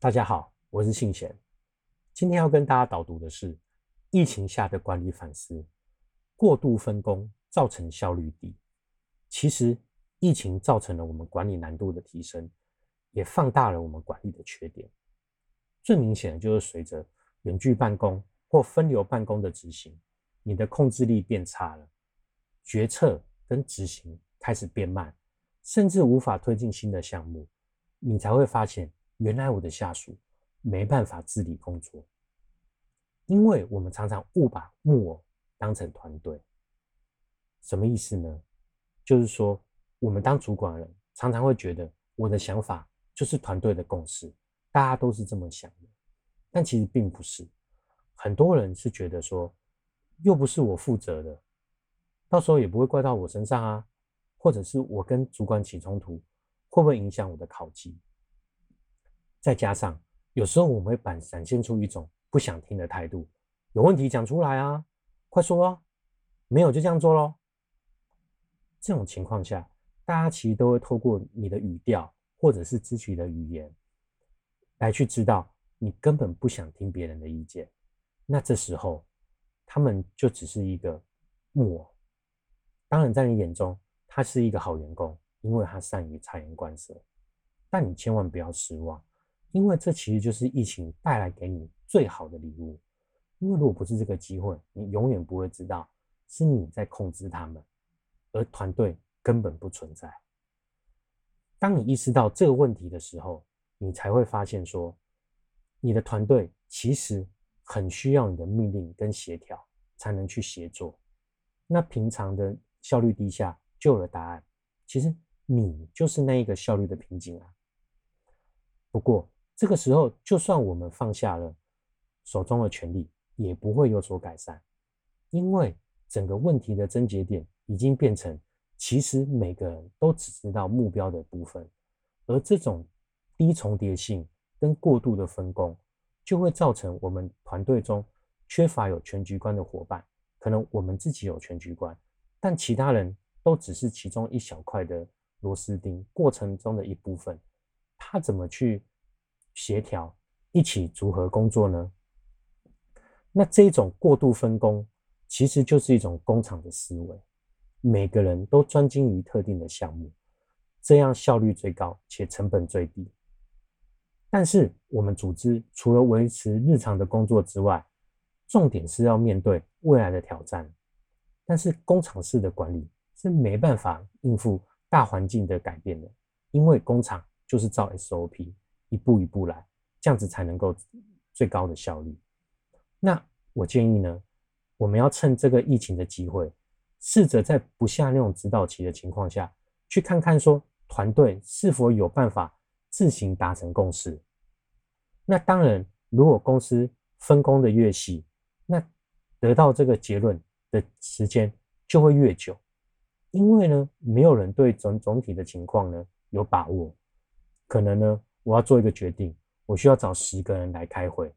大家好，我是信贤。今天要跟大家导读的是疫情下的管理反思：过度分工造成效率低。其实，疫情造成了我们管理难度的提升，也放大了我们管理的缺点。最明显的就是随着远距办公或分流办公的执行，你的控制力变差了，决策跟执行开始变慢，甚至无法推进新的项目，你才会发现。原来我的下属没办法自理工作，因为我们常常误把木偶当成团队。什么意思呢？就是说，我们当主管人常常会觉得我的想法就是团队的共识，大家都是这么想的。但其实并不是，很多人是觉得说，又不是我负责的，到时候也不会怪到我身上啊，或者是我跟主管起冲突，会不会影响我的考绩？再加上有时候我们会展展现出一种不想听的态度，有问题讲出来啊，快说啊，没有就这样做咯。这种情况下，大家其实都会透过你的语调或者是肢体的语言，来去知道你根本不想听别人的意见。那这时候他们就只是一个木偶。当然，在你眼中他是一个好员工，因为他善于察言观色。但你千万不要失望。因为这其实就是疫情带来给你最好的礼物。因为如果不是这个机会，你永远不会知道是你在控制他们，而团队根本不存在。当你意识到这个问题的时候，你才会发现说，你的团队其实很需要你的命令跟协调才能去协作。那平常的效率低下就有了答案，其实你就是那一个效率的瓶颈啊。不过。这个时候，就算我们放下了手中的权力，也不会有所改善，因为整个问题的症结点已经变成，其实每个人都只知道目标的部分，而这种低重叠性跟过度的分工，就会造成我们团队中缺乏有全局观的伙伴。可能我们自己有全局观，但其他人都只是其中一小块的螺丝钉，过程中的一部分，他怎么去？协调一起组合工作呢？那这种过度分工其实就是一种工厂的思维，每个人都专精于特定的项目，这样效率最高且成本最低。但是我们组织除了维持日常的工作之外，重点是要面对未来的挑战。但是工厂式的管理是没办法应付大环境的改变的，因为工厂就是照 SOP。一步一步来，这样子才能够最高的效率。那我建议呢，我们要趁这个疫情的机会，试着在不下那种指导期的情况下，去看看说团队是否有办法自行达成共识。那当然，如果公司分工的越细，那得到这个结论的时间就会越久，因为呢，没有人对总总体的情况呢有把握，可能呢。我要做一个决定，我需要找十个人来开会，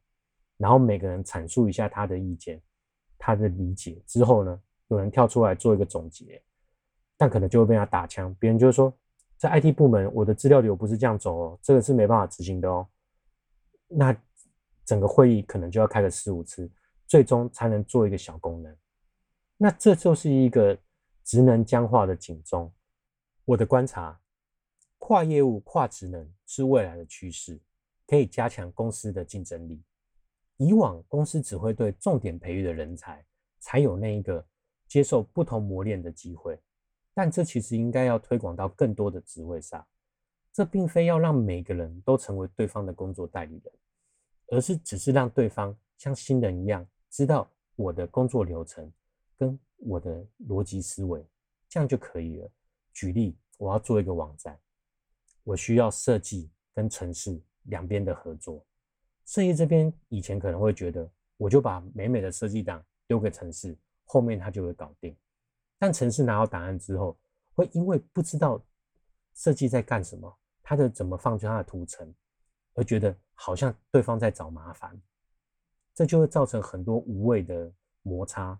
然后每个人阐述一下他的意见、他的理解之后呢，有人跳出来做一个总结，但可能就会被他打枪。别人就说，在 IT 部门，我的资料流不是这样走哦，这个是没办法执行的哦。那整个会议可能就要开个四五次，最终才能做一个小功能。那这就是一个职能僵化的警钟。我的观察。跨业务、跨职能是未来的趋势，可以加强公司的竞争力。以往公司只会对重点培育的人才才有那一个接受不同磨练的机会，但这其实应该要推广到更多的职位上。这并非要让每个人都成为对方的工作代理人，而是只是让对方像新人一样知道我的工作流程跟我的逻辑思维，这样就可以了。举例，我要做一个网站。我需要设计跟城市两边的合作。设计这边以前可能会觉得，我就把美美的设计档丢给城市，后面他就会搞定。但城市拿到答案之后，会因为不知道设计在干什么，他的怎么放出他的图层，而觉得好像对方在找麻烦，这就会造成很多无谓的摩擦。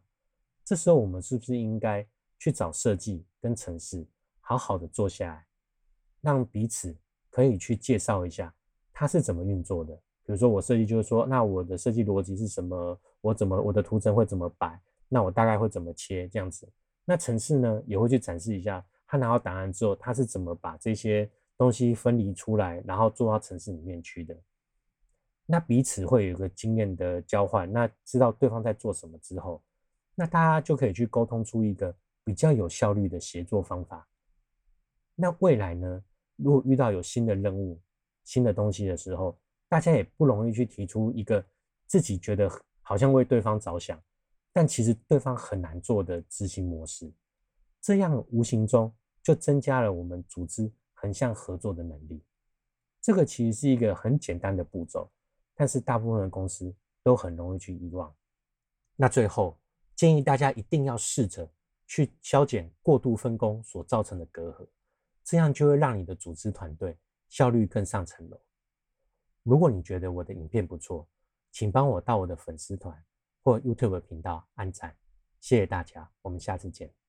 这时候我们是不是应该去找设计跟城市，好好的坐下来？让彼此可以去介绍一下它是怎么运作的。比如说我设计就是说，那我的设计逻辑是什么？我怎么我的图层会怎么摆？那我大概会怎么切这样子？那城市呢也会去展示一下，他拿到档案之后，他是怎么把这些东西分离出来，然后做到城市里面去的。那彼此会有一个经验的交换，那知道对方在做什么之后，那大家就可以去沟通出一个比较有效率的协作方法。那未来呢，如果遇到有新的任务、新的东西的时候，大家也不容易去提出一个自己觉得好像为对方着想，但其实对方很难做的执行模式，这样无形中就增加了我们组织横向合作的能力。这个其实是一个很简单的步骤，但是大部分的公司都很容易去遗忘。那最后建议大家一定要试着去消减过度分工所造成的隔阂，这样就会让你的组织团队效率更上层楼。如果你觉得我的影片不错，请帮我到我的粉丝团或 YouTube 频道按赞，谢谢大家，我们下次见。